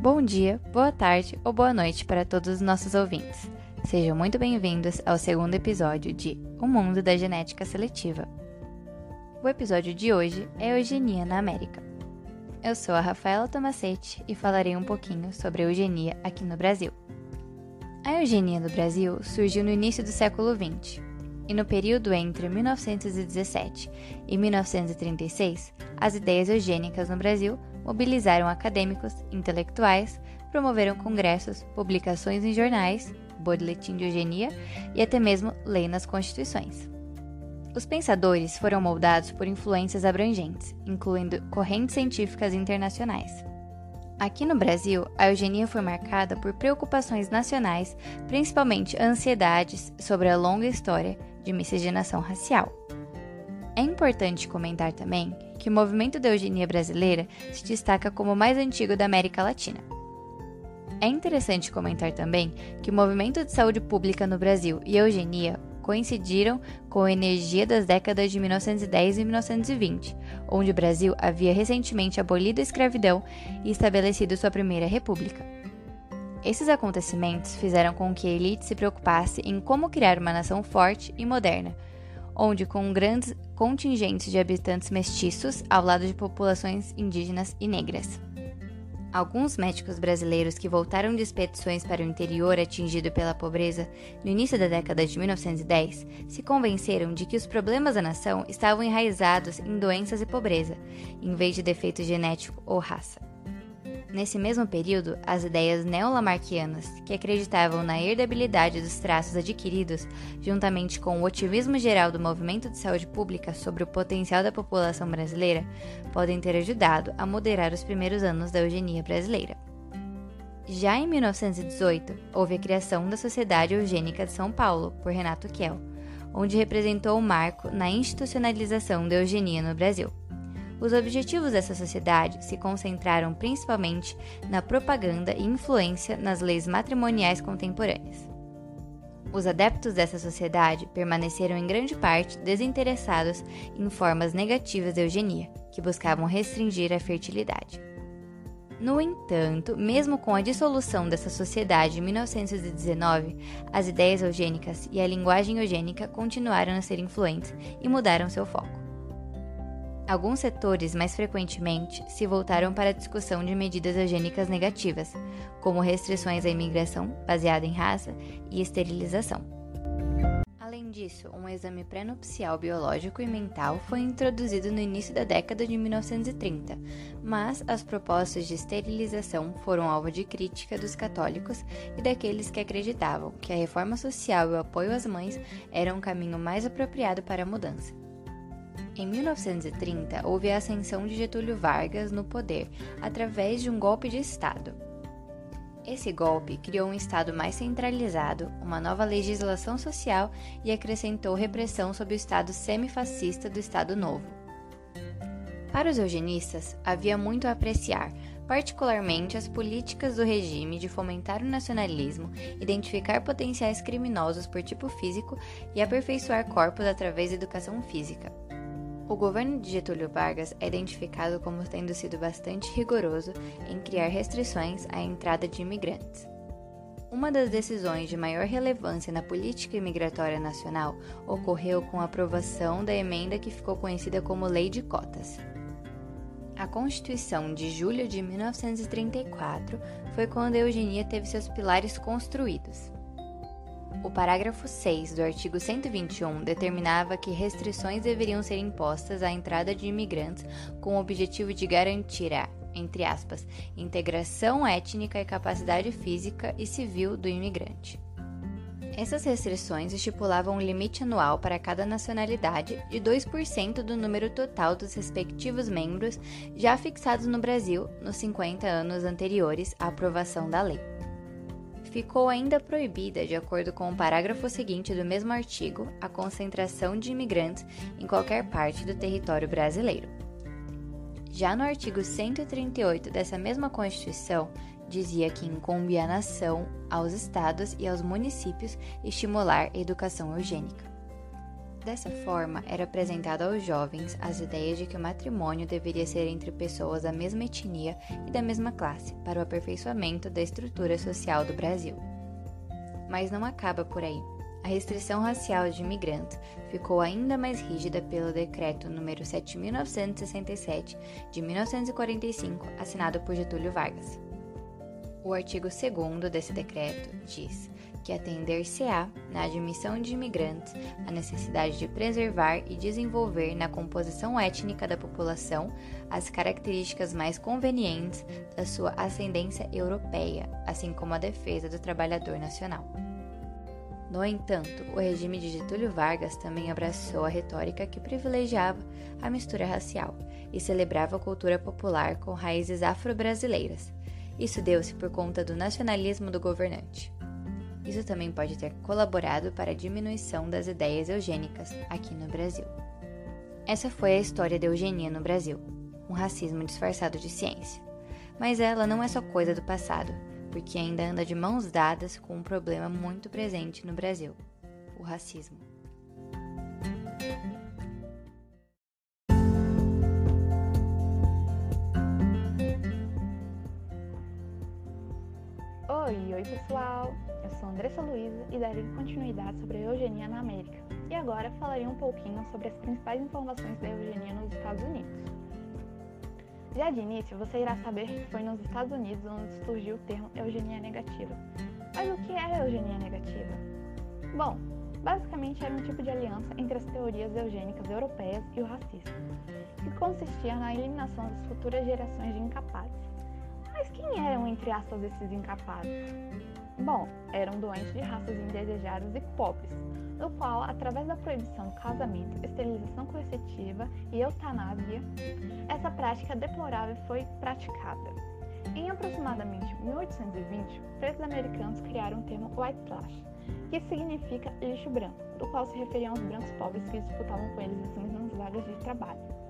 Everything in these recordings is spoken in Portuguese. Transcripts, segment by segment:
Bom dia, boa tarde ou boa noite para todos os nossos ouvintes. Sejam muito bem-vindos ao segundo episódio de O Mundo da Genética Seletiva. O episódio de hoje é Eugenia na América. Eu sou a Rafaela Tomacete e falarei um pouquinho sobre a eugenia aqui no Brasil. A eugenia no Brasil surgiu no início do século XX, e no período entre 1917 e 1936, as ideias eugênicas no Brasil mobilizaram acadêmicos, intelectuais, promoveram congressos, publicações em jornais, boletim de eugenia e até mesmo lei nas constituições. Os pensadores foram moldados por influências abrangentes, incluindo correntes científicas internacionais. Aqui no Brasil, a eugenia foi marcada por preocupações nacionais, principalmente ansiedades sobre a longa história de miscigenação racial. É importante comentar também que o movimento da eugenia brasileira se destaca como o mais antigo da América Latina. É interessante comentar também que o movimento de saúde pública no Brasil e a eugenia coincidiram com a energia das décadas de 1910 e 1920, onde o Brasil havia recentemente abolido a escravidão e estabelecido sua primeira república. Esses acontecimentos fizeram com que a elite se preocupasse em como criar uma nação forte e moderna, onde com grandes contingentes de habitantes mestiços ao lado de populações indígenas e negras. Alguns médicos brasileiros que voltaram de expedições para o interior atingido pela pobreza no início da década de 1910 se convenceram de que os problemas da nação estavam enraizados em doenças e pobreza, em vez de defeito genético ou raça. Nesse mesmo período, as ideias neolamarquianas, que acreditavam na herdabilidade dos traços adquiridos, juntamente com o otimismo geral do movimento de saúde pública sobre o potencial da população brasileira, podem ter ajudado a moderar os primeiros anos da eugenia brasileira. Já em 1918, houve a criação da Sociedade Eugênica de São Paulo, por Renato Kell, onde representou o marco na institucionalização da eugenia no Brasil. Os objetivos dessa sociedade se concentraram principalmente na propaganda e influência nas leis matrimoniais contemporâneas. Os adeptos dessa sociedade permaneceram em grande parte desinteressados em formas negativas de eugenia, que buscavam restringir a fertilidade. No entanto, mesmo com a dissolução dessa sociedade em 1919, as ideias eugênicas e a linguagem eugênica continuaram a ser influentes e mudaram seu foco. Alguns setores, mais frequentemente, se voltaram para a discussão de medidas eugênicas negativas, como restrições à imigração baseada em raça e esterilização. Além disso, um exame pré-nupcial biológico e mental foi introduzido no início da década de 1930, mas as propostas de esterilização foram alvo de crítica dos católicos e daqueles que acreditavam que a reforma social e o apoio às mães eram um caminho mais apropriado para a mudança. Em 1930, houve a ascensão de Getúlio Vargas no poder através de um golpe de Estado. Esse golpe criou um Estado mais centralizado, uma nova legislação social e acrescentou repressão sobre o Estado semifascista do Estado Novo. Para os eugenistas, havia muito a apreciar, particularmente as políticas do regime de fomentar o nacionalismo, identificar potenciais criminosos por tipo físico e aperfeiçoar corpos através da educação física. O governo de Getúlio Vargas é identificado como tendo sido bastante rigoroso em criar restrições à entrada de imigrantes. Uma das decisões de maior relevância na política imigratória nacional ocorreu com a aprovação da emenda que ficou conhecida como Lei de Cotas. A Constituição de julho de 1934 foi quando a eugenia teve seus pilares construídos. O parágrafo 6 do artigo 121 determinava que restrições deveriam ser impostas à entrada de imigrantes com o objetivo de garantir a, entre aspas, integração étnica e capacidade física e civil do imigrante. Essas restrições estipulavam um limite anual para cada nacionalidade de 2% do número total dos respectivos membros já fixados no Brasil nos 50 anos anteriores à aprovação da lei ficou ainda proibida, de acordo com o parágrafo seguinte do mesmo artigo, a concentração de imigrantes em qualquer parte do território brasileiro. Já no artigo 138 dessa mesma Constituição, dizia que incumbe à nação, aos estados e aos municípios estimular a educação eugênica. Dessa forma, era apresentado aos jovens as ideias de que o matrimônio deveria ser entre pessoas da mesma etnia e da mesma classe, para o aperfeiçoamento da estrutura social do Brasil. Mas não acaba por aí. A restrição racial de imigrantes ficou ainda mais rígida pelo decreto número 7967 de 1945, assinado por Getúlio Vargas. O artigo 2 desse decreto diz que atender-se-á, na admissão de imigrantes, a necessidade de preservar e desenvolver na composição étnica da população as características mais convenientes da sua ascendência europeia, assim como a defesa do trabalhador nacional. No entanto, o regime de Getúlio Vargas também abraçou a retórica que privilegiava a mistura racial e celebrava a cultura popular com raízes afro-brasileiras. Isso deu-se por conta do nacionalismo do governante. Isso também pode ter colaborado para a diminuição das ideias eugênicas aqui no Brasil. Essa foi a história da eugenia no Brasil, um racismo disfarçado de ciência. Mas ela não é só coisa do passado, porque ainda anda de mãos dadas com um problema muito presente no Brasil: o racismo. Oi, oi pessoal! Eu sou Andressa Luiza e darei continuidade sobre a eugenia na América. E agora falarei um pouquinho sobre as principais informações da eugenia nos Estados Unidos. Já de início, você irá saber que foi nos Estados Unidos onde surgiu o termo eugenia negativa. Mas o que é eugenia negativa? Bom, basicamente era um tipo de aliança entre as teorias eugênicas europeias e o racismo, que consistia na eliminação das futuras gerações de incapazes. Mas quem eram, entre aspas, esses incapazes? Bom, eram doentes de raças indesejadas e pobres, no qual, através da proibição do casamento, esterilização coercitiva e eutanásia, essa prática deplorável foi praticada. Em aproximadamente 1820, pretos americanos criaram o termo white trash, que significa lixo branco, do qual se referiam aos brancos pobres que disputavam com eles as mesmas vagas de trabalho.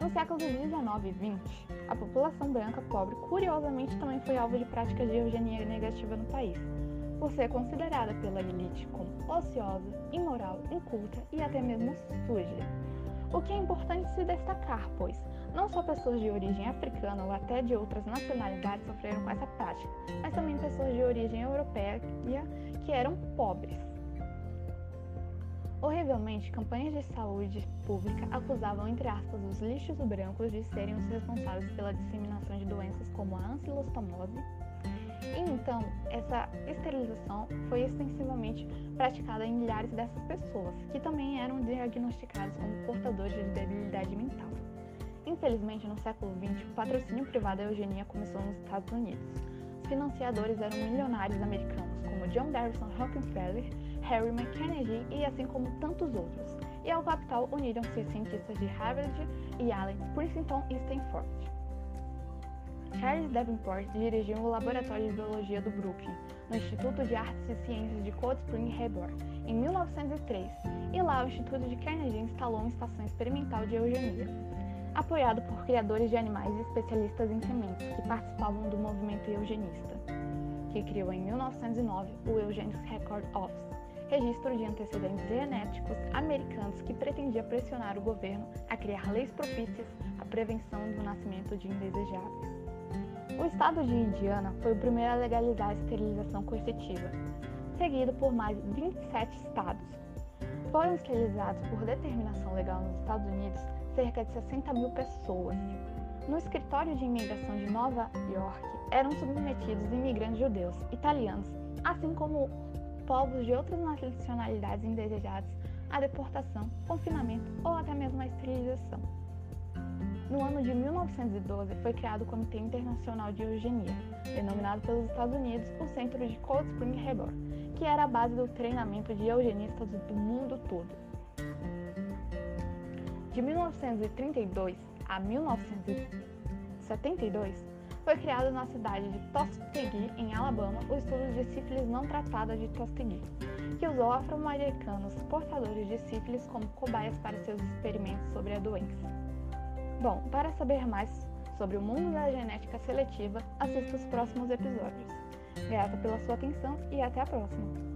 No século XIX e XX, a população branca pobre curiosamente também foi alvo de práticas de eugenia negativa no país, por ser considerada pela elite como ociosa, imoral, inculta e até mesmo suja. O que é importante se destacar, pois não só pessoas de origem africana ou até de outras nacionalidades sofreram com essa prática, mas também pessoas de origem europeia que eram pobres. Horrivelmente, campanhas de saúde pública acusavam, entre aspas, os lixos brancos de serem os responsáveis pela disseminação de doenças como a ancilostomose. E então, essa esterilização foi extensivamente praticada em milhares dessas pessoas, que também eram diagnosticadas como portadores de debilidade mental. Infelizmente, no século XX, o patrocínio privado da eugenia começou nos Estados Unidos. Os financiadores eram milionários americanos, como John Davison Rockefeller, Harry McKennedy e assim como tantos outros. E ao capital uniram-se cientistas de Harvard, Yale, Princeton e Stanford. Charles Davenport dirigiu o Laboratório de Biologia do Brooklyn, no Instituto de Artes e Ciências de Cold Spring Harbor, em 1903, e lá o Instituto de Carnegie instalou uma estação experimental de eugenia, apoiado por criadores de animais e especialistas em sementes que participavam do movimento eugenista, que criou em 1909 o Eugenics Record Office, registro de antecedentes genéticos americanos que pretendia pressionar o governo a criar leis propícias à prevenção do nascimento de indesejáveis. O estado de Indiana foi o primeiro a legalizar a esterilização coercitiva, seguido por mais 27 estados. Foram esterilizados por determinação legal nos Estados Unidos cerca de 60 mil pessoas. No escritório de imigração de Nova York eram submetidos imigrantes judeus, italianos, assim como povos de outras nacionalidades indesejadas à deportação, confinamento ou até mesmo à esterilização. No ano de 1912 foi criado o Comitê Internacional de Eugenia, denominado pelos Estados Unidos o Centro de Cold Spring Harbor, que era a base do treinamento de eugenistas do mundo todo. De 1932 a 1972, foi criado na cidade de Tuskegee, em Alabama, o estudo de sífilis não tratada de Tuskegee, que usou afro-americanos portadores de sífilis como cobaias para seus experimentos sobre a doença. Bom, para saber mais sobre o mundo da genética seletiva, assista os próximos episódios. Grata pela sua atenção e até a próxima!